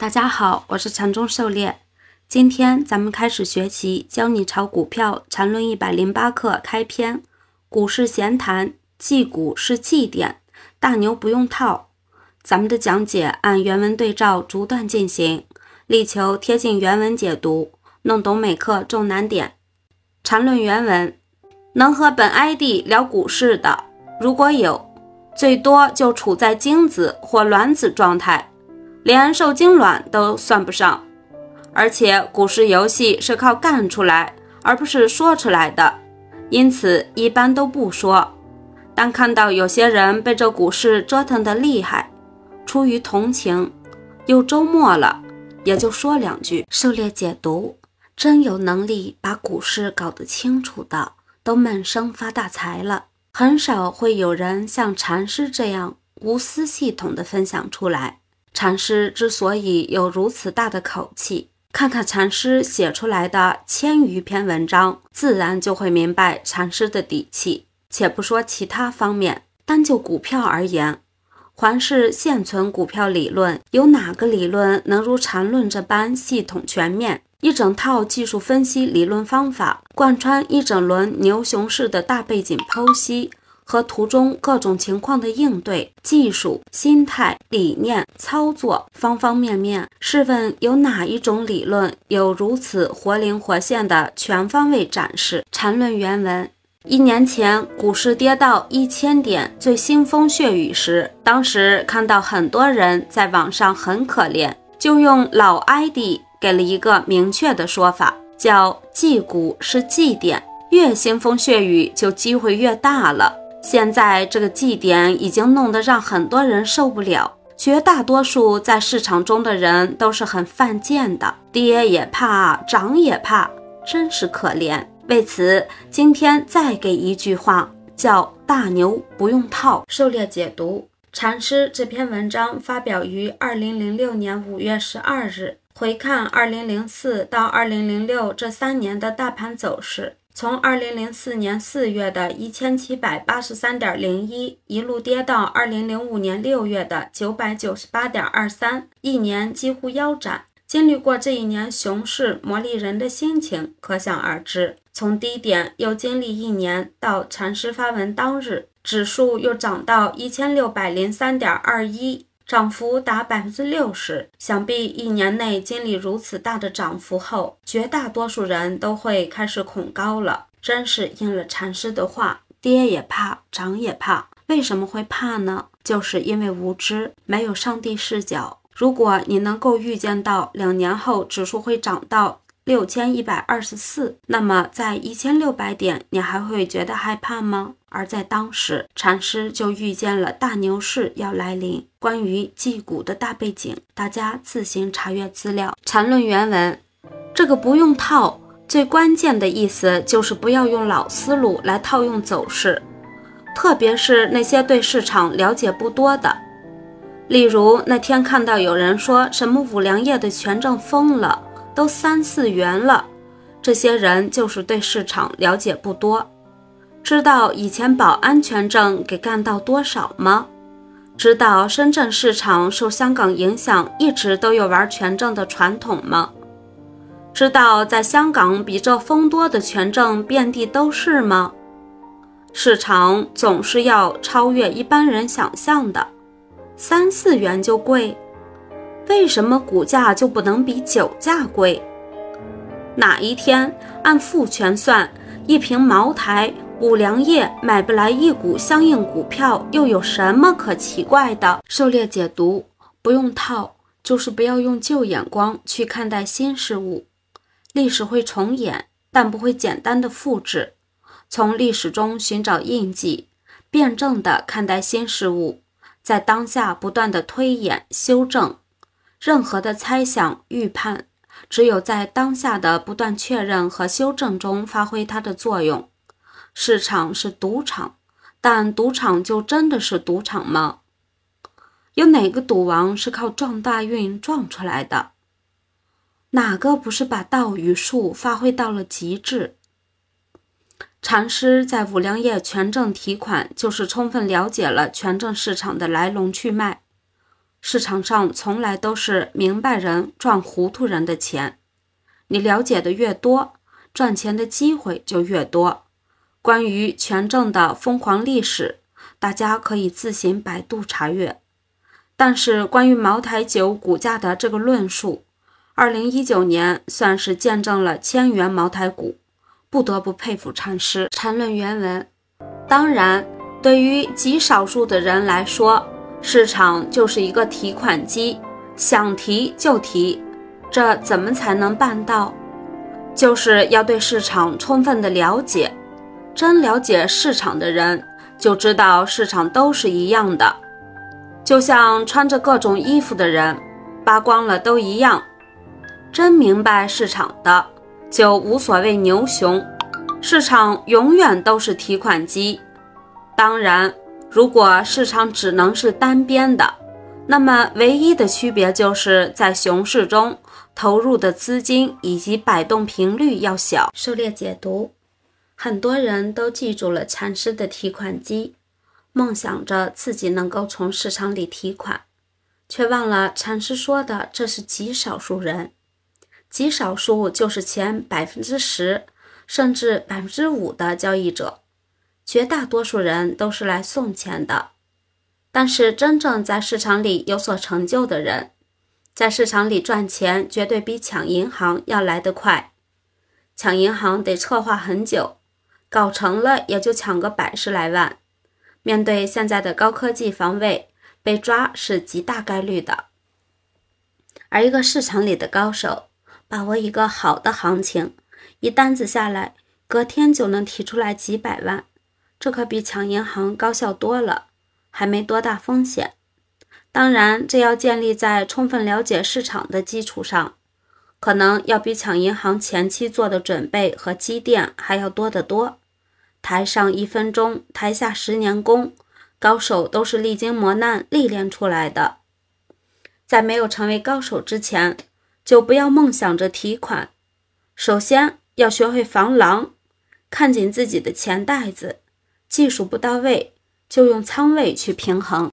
大家好，我是禅中狩猎。今天咱们开始学习《教你炒股票禅论一百零八课》开篇。股市闲谈，祭股是祭点，大牛不用套。咱们的讲解按原文对照逐段进行，力求贴近原文解读，弄懂每课重难点。禅论原文：能和本 ID 聊股市的，如果有，最多就处在精子或卵子状态。连受精卵都算不上，而且股市游戏是靠干出来，而不是说出来的，因此一般都不说。但看到有些人被这股市折腾得厉害，出于同情，又周末了，也就说两句。狩猎解读，真有能力把股市搞得清楚的，都闷声发大财了。很少会有人像禅师这样无私系统的分享出来。禅师之所以有如此大的口气，看看禅师写出来的千余篇文章，自然就会明白禅师的底气。且不说其他方面，单就股票而言，环视现存股票理论，有哪个理论能如禅论这般系统全面？一整套技术分析理论方法，贯穿一整轮牛熊市的大背景剖析。和图中各种情况的应对、技术、心态、理念、操作方方面面，试问有哪一种理论有如此活灵活现的全方位展示？缠论原文：一年前股市跌到一千点最腥风血雨时，当时看到很多人在网上很可怜，就用老 ID 给了一个明确的说法，叫“祭股是祭点，越腥风血雨就机会越大了”。现在这个祭点已经弄得让很多人受不了，绝大多数在市场中的人都是很犯贱的，跌也怕，涨也怕，真是可怜。为此，今天再给一句话，叫“大牛不用套”。狩猎解读禅师这篇文章发表于二零零六年五月十二日。回看二零零四到二零零六这三年的大盘走势。从二零零四年四月的一千七百八十三点零一，一路跌到二零零五年六月的九百九十八点二三，一年几乎腰斩。经历过这一年熊市磨砺人的心情，可想而知。从低点又经历一年，到禅师发文当日，指数又涨到一千六百零三点二一。涨幅达百分之六十，想必一年内经历如此大的涨幅后，绝大多数人都会开始恐高了。真是应了禅师的话，跌也怕，涨也怕。为什么会怕呢？就是因为无知，没有上帝视角。如果你能够预见到两年后指数会涨到。六千一百二十四，那么在一千六百点，你还会觉得害怕吗？而在当时，禅师就预见了大牛市要来临。关于祭股的大背景，大家自行查阅资料。禅论原文，这个不用套，最关键的意思就是不要用老思路来套用走势，特别是那些对市场了解不多的。例如那天看到有人说什么五粮液的权证疯了。都三四元了，这些人就是对市场了解不多。知道以前保安全证给干到多少吗？知道深圳市场受香港影响，一直都有玩权证的传统吗？知道在香港比这丰多的权证遍地都是吗？市场总是要超越一般人想象的，三四元就贵。为什么股价就不能比酒价贵？哪一天按复权算，一瓶茅台、五粮液买不来一股相应股票，又有什么可奇怪的？狩猎解读不用套，就是不要用旧眼光去看待新事物。历史会重演，但不会简单的复制。从历史中寻找印记，辩证的看待新事物，在当下不断的推演修正。任何的猜想、预判，只有在当下的不断确认和修正中发挥它的作用。市场是赌场，但赌场就真的是赌场吗？有哪个赌王是靠撞大运撞出来的？哪个不是把道与术发挥到了极致？禅师在五粮液权证提款，就是充分了解了权证市场的来龙去脉。市场上从来都是明白人赚糊涂人的钱。你了解的越多，赚钱的机会就越多。关于权证的疯狂历史，大家可以自行百度查阅。但是关于茅台酒股价的这个论述，二零一九年算是见证了千元茅台股，不得不佩服禅师。禅论原文：当然，对于极少数的人来说，市场就是一个提款机，想提就提。这怎么才能办到？就是要对市场充分的了解。真了解市场的人，就知道市场都是一样的，就像穿着各种衣服的人，扒光了都一样。真明白市场的，就无所谓牛熊，市场永远都是提款机。当然，如果市场只能是单边的，那么唯一的区别就是在熊市中。投入的资金以及摆动频率要小。狩猎解读，很多人都记住了禅师的提款机，梦想着自己能够从市场里提款，却忘了禅师说的这是极少数人，极少数就是前百分之十甚至百分之五的交易者，绝大多数人都是来送钱的。但是真正在市场里有所成就的人。在市场里赚钱，绝对比抢银行要来得快。抢银行得策划很久，搞成了也就抢个百十来万。面对现在的高科技防卫，被抓是极大概率的。而一个市场里的高手，把握一个好的行情，一单子下来，隔天就能提出来几百万，这可比抢银行高效多了，还没多大风险。当然，这要建立在充分了解市场的基础上，可能要比抢银行前期做的准备和积淀还要多得多。台上一分钟，台下十年功，高手都是历经磨难历练出来的。在没有成为高手之前，就不要梦想着提款。首先要学会防狼，看紧自己的钱袋子。技术不到位，就用仓位去平衡。